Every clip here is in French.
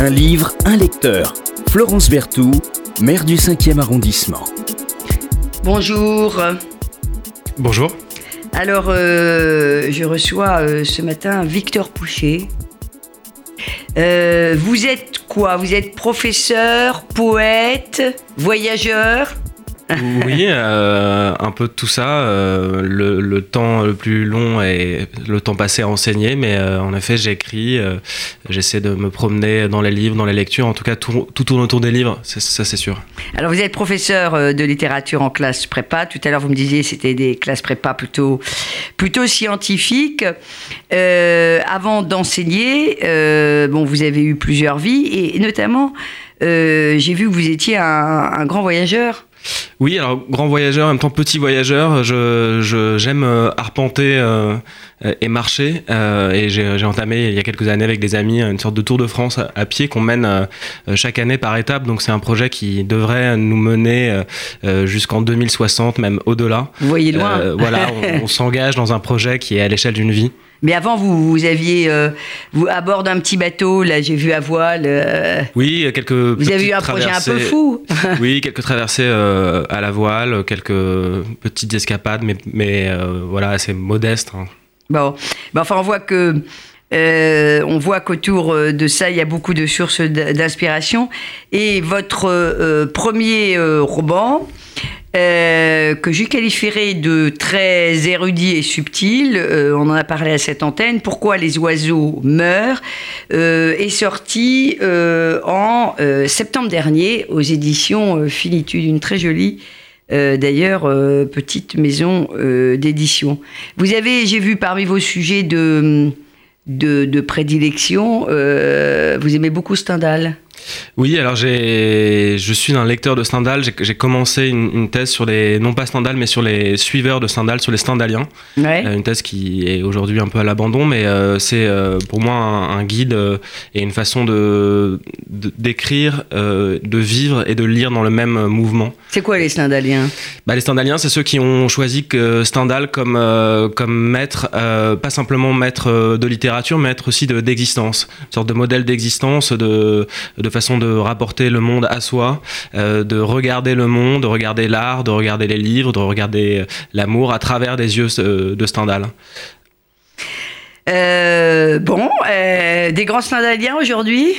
Un livre, un lecteur. Florence Berthoud, maire du 5e arrondissement. Bonjour. Bonjour. Alors, euh, je reçois euh, ce matin Victor Pouchet. Euh, vous êtes quoi? Vous êtes professeur, poète, voyageur? Oui, euh, un peu de tout ça. Euh, le, le temps le plus long est le temps passé à enseigner, mais euh, en effet, j'écris, euh, j'essaie de me promener dans les livres, dans les lectures. En tout cas, tout, tourne autour des livres, ça c'est sûr. Alors, vous êtes professeur euh, de littérature en classe prépa. Tout à l'heure, vous me disiez c'était des classes prépa plutôt, plutôt scientifiques. Euh, avant d'enseigner, bon, vous avez eu plusieurs vies et notamment, j'ai vu que vous étiez un, un grand voyageur. Oui, alors grand voyageur, en même temps petit voyageur, je, je- j'aime euh, arpenter euh, et marcher. euh, et j'ai, j'ai entamé il y a quelques années avec des amis une sorte de tour de France à, à pied qu'on mène euh, chaque année par étape. Donc c'est un projet qui devrait nous mener euh, euh, jusqu'en 2060, même au-delà. Vous voyez loin. Voilà, on, on s'engage dans un projet qui est à l'échelle d'une vie. Mais avant, vous, vous aviez, euh, vous à bord d'un petit bateau, là, j'ai vu à voile. euh, Oui, quelques. vous avez eu un projet un peu fou. Oui, quelques traversées euh, à la voile, quelques petites escapades, mais, mais voilà, assez modestes. hein. Bon, Ben, enfin, on voit que. Euh, on voit qu'autour euh, de ça, il y a beaucoup de sources d'inspiration. Et votre euh, premier euh, roman, euh, que je qualifierais de très érudit et subtil, on en a parlé à cette antenne, Pourquoi les oiseaux meurent, est sorti en septembre dernier aux éditions Finitude, une très jolie d'ailleurs, petite maison d'édition. Vous avez, j'ai vu parmi vos sujets de, de, de prédilection, euh, vous aimez beaucoup Stendhal? Oui, alors je suis un lecteur de Stendhal. J'ai, commencé une, une thèse sur les, non pas Stendhal, mais sur les suiveurs de Stendhal, sur les Stendhaliens. Ouais. Euh, une thèse qui est aujourd'hui un peu à l'abandon, mais euh, c'est euh, pour moi un, un guide et une façon de, d'écrire, de vivre et de lire dans le même mouvement. C'est quoi les Stendhaliens? Bah, les Stendhaliens, c'est ceux qui ont choisi que Stendhal comme, comme maître, pas simplement maître de littérature, mais maître aussi de, d'existence. Une sorte de modèle d'existence, de, de façon de rapporter le monde à soi, euh, de regarder le monde, de regarder l'art, de regarder les livres, de regarder euh, l'amour à travers des yeux euh, de Stendhal. Euh, Bon, euh, des grands Stendhaliens aujourd'hui?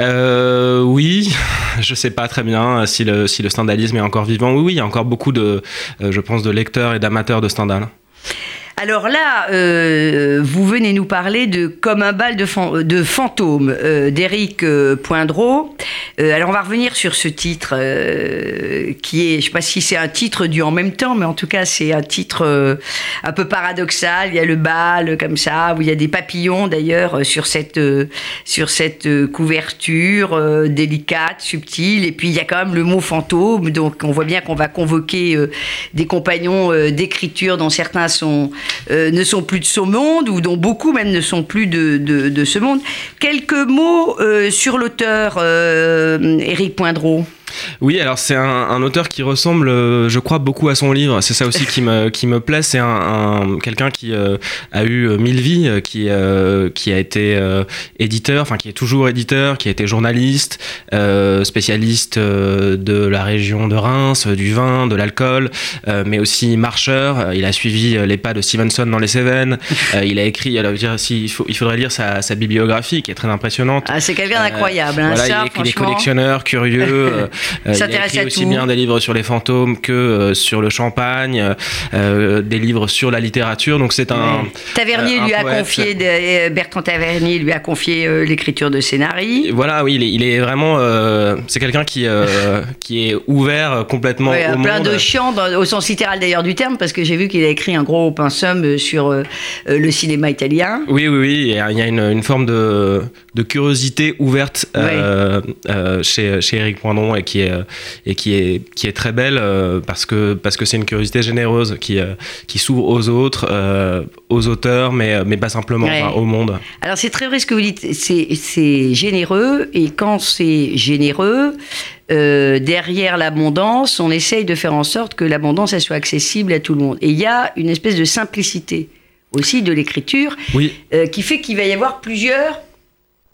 Euh, oui, je sais pas très bien si le, si le Stendhalisme est encore vivant. Oui, oui, il y a encore beaucoup de, je pense, de lecteurs et d'amateurs de Stendhal. Alors là, euh, vous venez nous parler de Comme un bal de, fan- de fantômes euh, d'Éric euh, Poindreau. Euh, alors on va revenir sur ce titre euh, qui est, je ne sais pas si c'est un titre du en même temps, mais en tout cas c'est un titre un peu paradoxal. Il y a le bal comme ça, où il y a des papillons d'ailleurs sur cette, sur cette couverture délicate, subtile. Et puis il y a quand même le mot fantôme, donc on voit bien qu'on va convoquer des compagnons d'écriture dont certains sont, euh, ne sont plus de ce monde, ou dont beaucoup même ne sont plus de, ce monde. Quelques mots euh, sur l'auteur euh, Éric Poindreau. Oui, alors c'est un, un auteur qui ressemble, euh, je crois, beaucoup à son livre. C'est ça aussi qui me, qui me plaît. C'est un, un- quelqu'un qui euh, a eu euh, mille vies, euh, qui, euh, qui a été euh, éditeur, enfin qui est toujours éditeur, qui a été journaliste, euh, spécialiste euh, de la région de Reims, du vin, de l'alcool, euh, mais aussi marcheur. Il a suivi les pas de Stevenson dans les Cévennes. Euh, il a écrit, alors, dire, si, il, faut, il faudrait lire sa, sa bibliographie qui est très impressionnante. Ah, c'est quelqu'un d'incroyable, hein, voilà, il, est, il est collectionneur, curieux. euh, il a écrit à aussi tout. bien des livres sur les fantômes que euh, sur le champagne, euh, des livres sur la littérature. Donc c'est un. Tavernier un lui a confié, Bertrand Tavernier lui a confié l'écriture de scénarii. Voilà, oui, il est, il est vraiment. c'est quelqu'un qui, qui est ouvert complètement Ouais, au plein monde. de chants, dans- au sens littéral d'ailleurs du terme, parce que j'ai vu qu'il a écrit un gros pensum sur le cinéma italien. Oui, oui, oui. Il y a une, une forme de, de curiosité ouverte euh, euh, chez, chez Eric Poindron et qui est, euh, et qui est, qui est très belle euh, parce que parce que c'est une curiosité généreuse qui, euh, qui s'ouvre aux autres, aux auteurs, mais, mais pas simplement, Ouais. enfin, au monde. Alors c'est très vrai ce que vous dites, c'est généreux, et quand c'est généreux, euh, derrière l'abondance, on essaye de faire en sorte que l'abondance soit accessible à tout le monde. Et il y a une espèce de simplicité aussi de l'écriture Oui, euh, qui fait qu'il va y avoir plusieurs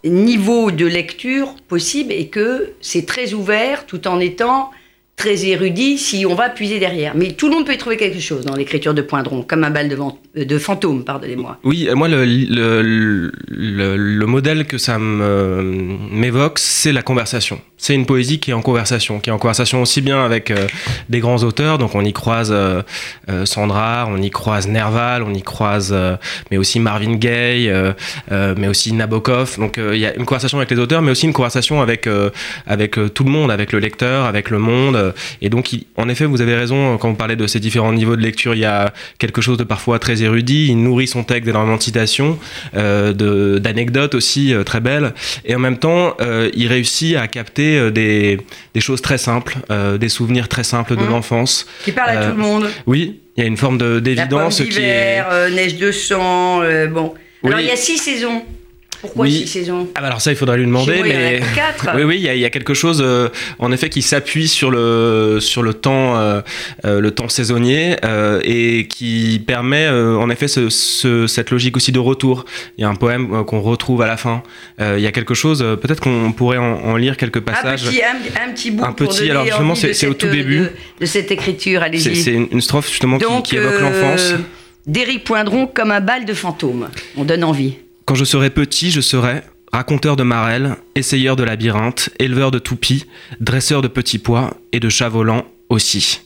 niveaux de lecture possibles et que c'est très ouvert tout en étant très érudit si on va puiser derrière. Mais tout le monde peut y trouver quelque chose dans l'écriture de Poindron, comme un bal de, de fantôme, pardonnez-moi. Oui, moi, le, le, le, modèle que ça m'évoque, c'est la conversation. C'est une poésie qui est en conversation, qui est en conversation aussi bien avec euh, des grands auteurs, donc on y croise euh, euh, Sandra, on y croise Nerval, on y croise, mais aussi Marvin Gaye, mais aussi Nabokov. Donc il y a une conversation avec les auteurs, mais aussi une conversation avec, avec tout le monde, avec le lecteur, avec le monde et donc, en effet, vous avez raison quand vous parlez de ces différents niveaux de lecture. Il y a quelque chose de parfois très érudit. Il nourrit son texte d'énormément de citations, euh, d'anecdotes aussi euh, très belles. Et en même temps, euh, il réussit à capter des, choses très simples, des souvenirs très simples de mmh. l'enfance. Qui parle à tout le monde. Oui, il y a une forme d'évidence qui est. neige de sang, bon. Alors, il y a six saisons. Pourquoi oui. six saisons? Ah bah Alors ça, il faudrait lui demander. mais oui, oui, il y, a quelque chose, euh, en effet, qui s'appuie sur le sur le temps, euh, euh, le temps saisonnier et qui permet, en effet, ce, cette logique aussi de retour. Il y a un poème qu'on retrouve à la fin. il y a quelque chose, peut-être qu'on pourrait en, lire quelques passages. Un petit, un, petit bout. Un petit. alors justement, c'est au tout début de, cette écriture. Allez-y. C'est une, strophe justement qui, évoque l'enfance. D'Éric Poindron comme un bal de fantôme. On donne envie. Quand je serai petit, je serai raconteur de marelles, essayeur de labyrinthes, éleveur de toupies, dresseur de petits pois et de chats volants aussi.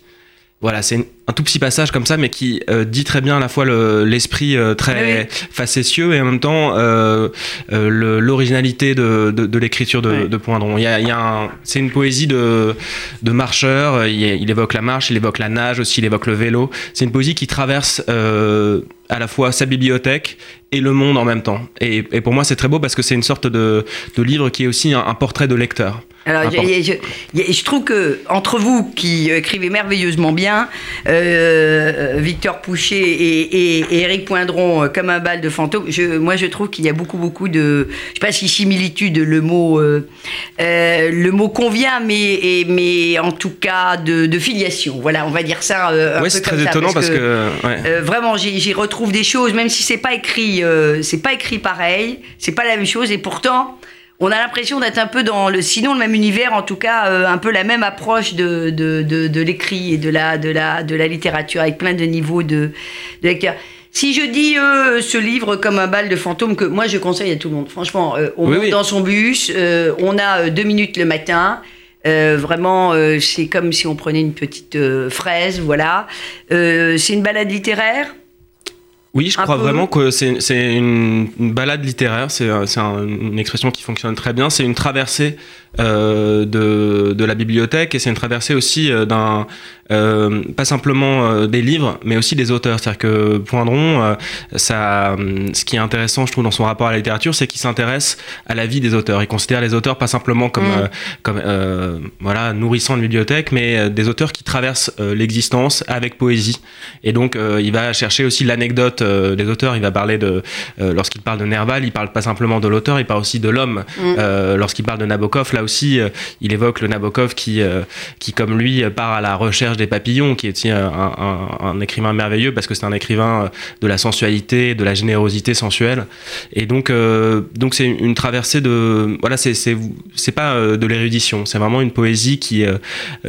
Voilà, c'est un tout petit passage comme ça, mais qui euh, dit très bien à la fois l'esprit euh, très facétieux et en même temps euh, l'originalité de, de, l'écriture de, de, Poindron. Il y a, il y a c'est une poésie de, de marcheur. Il, il, évoque la marche, il évoque la nage aussi, il évoque le vélo. C'est une poésie qui traverse à la fois sa bibliothèque et le monde en même temps. Et, pour moi, c'est très beau parce que c'est une sorte de, livre qui est aussi un, portrait de lecteur. Alors, je, trouve que entre vous qui écrivez merveilleusement bien, euh, Victor Pouchet et, et, Eric Poindron, euh, comme un bal de fantôme, je, moi je trouve qu'il y a beaucoup beaucoup de, je sais pas si similitude le mot, euh, le mot convient, mais, mais en tout cas de, filiation. Voilà, on va dire ça. oui, c'est très étonnant parce, que, vraiment j'y retrouve des choses, même si c'est pas écrit euh, c'est pas écrit pareil, c'est pas la même chose, et pourtant, on a l'impression d'être un peu dans le, sinon le même univers, en tout cas, euh, un peu la même approche de, de, l'écrit et de la, de, la, de la littérature, avec plein de niveaux de, lecture. Si je dis euh, ce livre comme un bal de fantômes, que moi je conseille à tout le monde, franchement, on monte dans son bus, on a deux minutes le matin, vraiment, c'est comme si on prenait une petite fraise, voilà. c'est une balade littéraire? Oui, je crois vraiment que c'est une, une, balade littéraire, c'est une expression qui fonctionne très bien, c'est une traversée euh, de, de, la bibliothèque et c'est une traversée aussi euh, d'un euh, pas simplement euh, des livres mais aussi des auteurs. C'est-à-dire que Poindron ça ce qui est intéressant je trouve dans son rapport à la littérature c'est qu'il s'intéresse à la vie des auteurs. Il considère les auteurs pas simplement comme mm. comme voilà nourrissant de bibliothèque mais des auteurs qui traversent l'existence avec poésie. Et donc il va chercher aussi l'anecdote des auteurs. Il va parler de lorsqu'il parle de Nerval il parle pas simplement de l'auteur il parle aussi de l'homme. Mm. lorsqu'il parle de Nabokov là aussi, euh, il évoque le Nabokov qui, euh, qui, comme lui, part à la recherche des papillons, qui est aussi un, écrivain merveilleux parce que c'est un écrivain euh, de la sensualité, de la générosité sensuelle. Et donc, donc c'est une traversée de. Voilà, c'est, c'est, pas de l'érudition, c'est vraiment une poésie qui,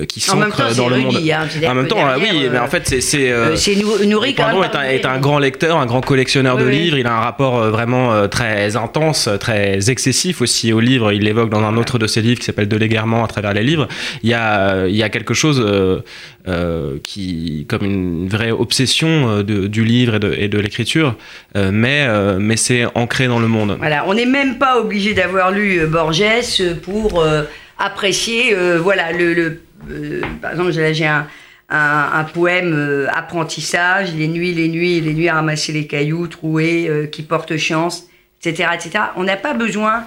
qui s'ancre dans le monde. Hein, en même temps, oui, mais en fait, c'est. C'est, nourri quand même. Est un, est un grand lecteur, un grand collectionneur de livres. Il a un rapport vraiment très intense, très excessif aussi au livre. Il l'évoque dans un autre de ses qui s'appelle De l'égarement à travers les livres, il y a, il y a quelque chose euh, euh, qui, comme une vraie obsession euh, du livre et de, de l'écriture, mais, mais c'est ancré dans le monde. Voilà, on n'est même pas obligé d'avoir lu Borges pour apprécier, voilà, le, par exemple, j'ai un, un, poème apprentissage, les nuits, les nuits, les nuits à ramasser les cailloux troués, qui portent chance, etc., etc. On n'a pas besoin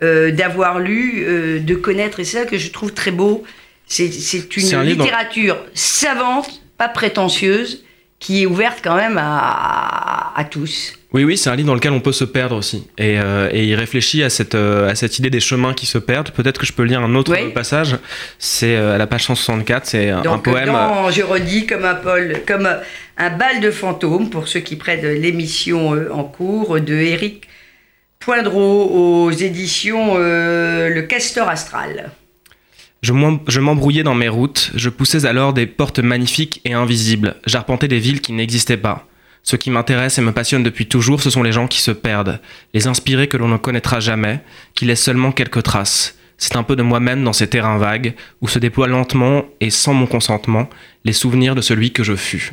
euh, d'avoir lu, euh, de connaître, et c'est ça que je trouve très beau. C'est une littérature savante, pas prétentieuse, qui est ouverte quand même à, à, tous. Oui, oui, c'est un livre dans lequel on peut se perdre aussi. Et, euh, et il réfléchit à cette, à cette idée des chemins qui se perdent. Peut-être que je peux lire un autre passage. C'est à la page 164, c'est un poème. je redis, comme un, Paul, comme un bal de fantômes, pour ceux qui prennent l'émission en cours, de Eric Poindreau aux éditions euh, Le Castor Astral. Je m'embrouillais dans mes routes, je poussais alors des portes magnifiques et invisibles, j'arpentais des villes qui n'existaient pas. Ce qui m'intéresse et me passionne depuis toujours, ce sont les gens qui se perdent, les inspirés que l'on ne connaîtra jamais, qui laissent seulement quelques traces. C'est un peu de moi-même dans ces terrains vagues, où se déploient lentement et sans mon consentement les souvenirs de celui que je fus.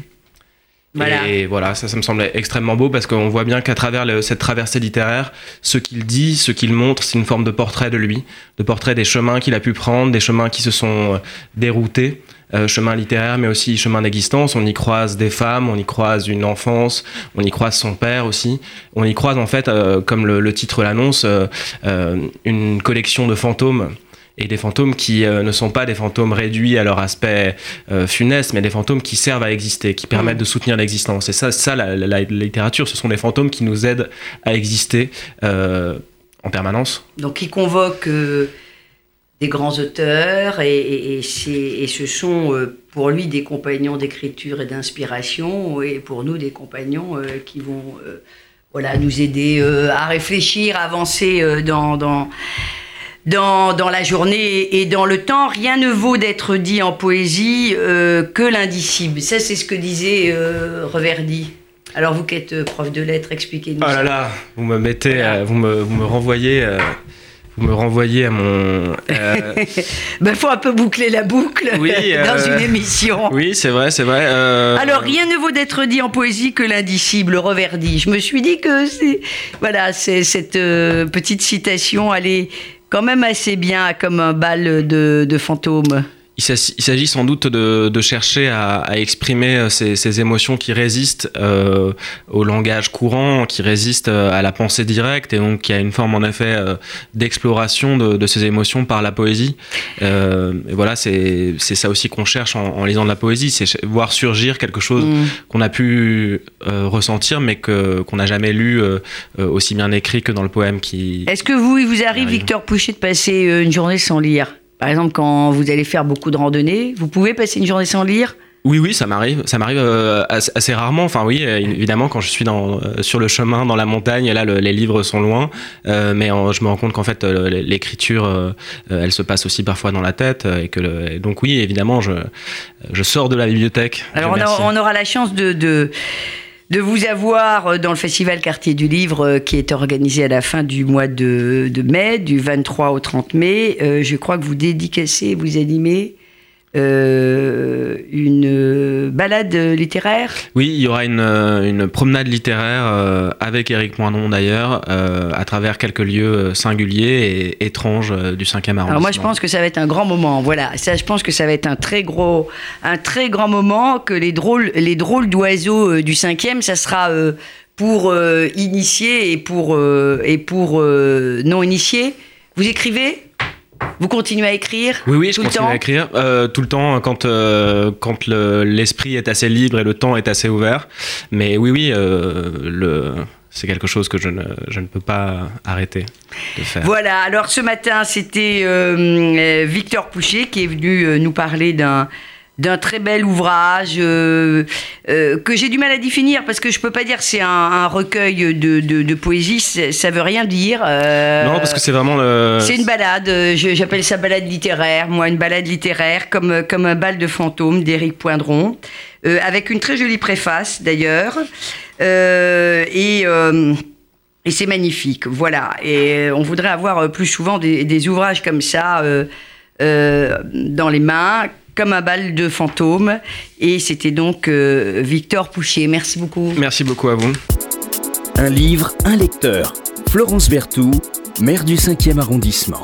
Et voilà, ça, ça me semblait extrêmement beau parce qu'on voit bien qu'à travers cette traversée littéraire, ce qu'il dit, ce qu'il montre, c'est une forme de portrait de lui, de portrait des chemins qu'il a pu prendre, des chemins qui se sont euh, déroutés, euh, chemins littéraires, mais aussi chemins d'existence. On y croise des femmes, on y croise une enfance, on y croise son père aussi. On y croise en fait, euh, comme le, le titre l'annonce, une collection de fantômes et des fantômes qui euh, ne sont pas des fantômes réduits à leur aspect euh, funeste, mais des fantômes qui servent à exister, qui permettent mm. de soutenir l'existence. Et ça, ça la, littérature, ce sont des fantômes qui nous aident à exister euh, en permanence. Donc, qui convoquent des grands auteurs, et, et, et ce sont pour lui des compagnons d'écriture et d'inspiration, et pour nous des compagnons qui vont voilà, nous aider à réfléchir, à avancer dans, dans dans, dans, la journée et dans le temps, rien ne vaut d'être dit en poésie euh, que l'indicible. Ça, c'est ce que disait euh, Reverdy. Alors, vous qui êtes euh, prof de lettres, expliquez-nous. Oh là là, vous me mettez, vous, me, vous, me, renvoyez. vous me renvoyez à mon. Il ben, faut un peu boucler la boucle dans une émission. Oui, c'est vrai, c'est vrai. Alors, rien ne vaut d'être dit en poésie que l'indicible, Reverdy. Je me suis dit que c'est. Voilà, c'est cette petite citation allait quand même assez bien comme un bal de, de fantômes. Il s'agit sans doute de, chercher à, exprimer euh, ces, émotions qui résistent euh, au langage courant, qui résistent euh, à la pensée directe, et donc qui a une forme en effet d'exploration de, ces émotions par la poésie. et voilà, c'est ça aussi qu'on cherche en, lisant de la poésie, c'est voir surgir quelque chose mm. qu'on a pu ressentir, mais qu'on n'a jamais lu aussi bien écrit que dans le poème qui. Est-ce que vous, il vous arrive, Victor Pouchet, de passer une journée sans lire? Par exemple, quand vous allez faire beaucoup de randonnées, vous pouvez passer une journée sans lire? Oui, oui, ça m'arrive. Ça m'arrive euh, assez, rarement. Enfin, oui, euh, évidemment, quand je suis dans, euh, sur le chemin, dans la montagne, là, les livres sont loin. mais je me rends compte qu'en fait, l'écriture, elle se passe aussi parfois dans la tête. Et que donc, oui, évidemment, je, je sors de la bibliothèque. Alors, on, aura la chance de, de de vous avoir euh, dans le festival Quartier du Livre euh, qui est organisé à la fin du mois de, mai, du 23 au 30 mai. Euh, je crois que vous dédicacez, vous animez euh, une balade littéraire? Oui, il y aura une, une promenade littéraire euh, avec Éric Moinon d'ailleurs, euh, à travers quelques lieux singuliers et étranges du 5e arrondissement. Alors moi je pense que ça va être un grand moment, voilà, ça je pense que ça va être un très gros, un très grand moment, que les drôles, les drôles d'oiseaux du 5e, ça sera pour initiés et pour, et pour non initiés. Vous écrivez? Vous continuez à écrire Oui, oui, je continue à écrire euh, tout le temps quand, euh, quand l'esprit est assez libre et le temps est assez ouvert. Mais oui, oui, euh, le, c'est quelque chose que je ne, je ne, peux pas arrêter de faire. Voilà, alors ce matin, c'était Victor Pouchet qui est venu nous parler d'un d'un très bel ouvrage euh, euh, que j'ai du mal à définir parce que je peux pas dire c'est un, recueil de, de, poésie, ça veut rien dire. Euh, non, parce que c'est vraiment le... C'est une balade, j'appelle ça balade littéraire, moi une balade littéraire comme, comme un bal de fantômes d'Éric Poindron, avec une très jolie préface d'ailleurs. et... et c'est magnifique, voilà. Et on voudrait avoir plus souvent des, des ouvrages comme ça dans les mains, comme un bal de fantômes. Et c'était donc euh, Victor Pouchier. Merci beaucoup. Merci beaucoup à vous. Un livre, un lecteur. Florence Berthoud, maire du 5e arrondissement.